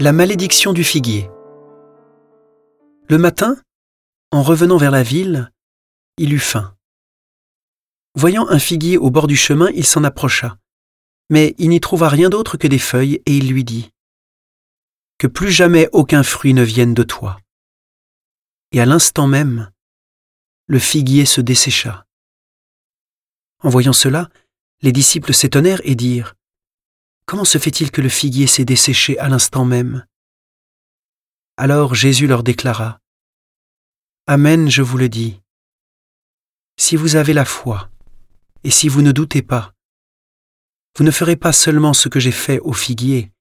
La malédiction du figuier. Le matin, en revenant vers la ville, il eut faim. Voyant un figuier au bord du chemin, il s'en approcha. Mais il n'y trouva rien d'autre que des feuilles, et il lui dit Que plus jamais aucun fruit ne vienne de toi. Et à l'instant même, le figuier se dessécha. En voyant cela, les disciples s'étonnèrent et dirent Comment se fait-il que le figuier s'est desséché à l'instant même? Alors Jésus leur déclara, Amen, je vous le dis. Si vous avez la foi, et si vous ne doutez pas, vous ne ferez pas seulement ce que j'ai fait au figuier,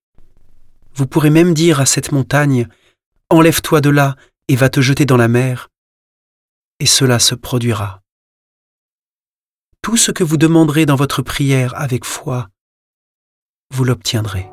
vous pourrez même dire à cette montagne, Enlève-toi de là et va te jeter dans la mer, et cela se produira. Tout ce que vous demanderez dans votre prière avec foi, vous l'obtiendrez.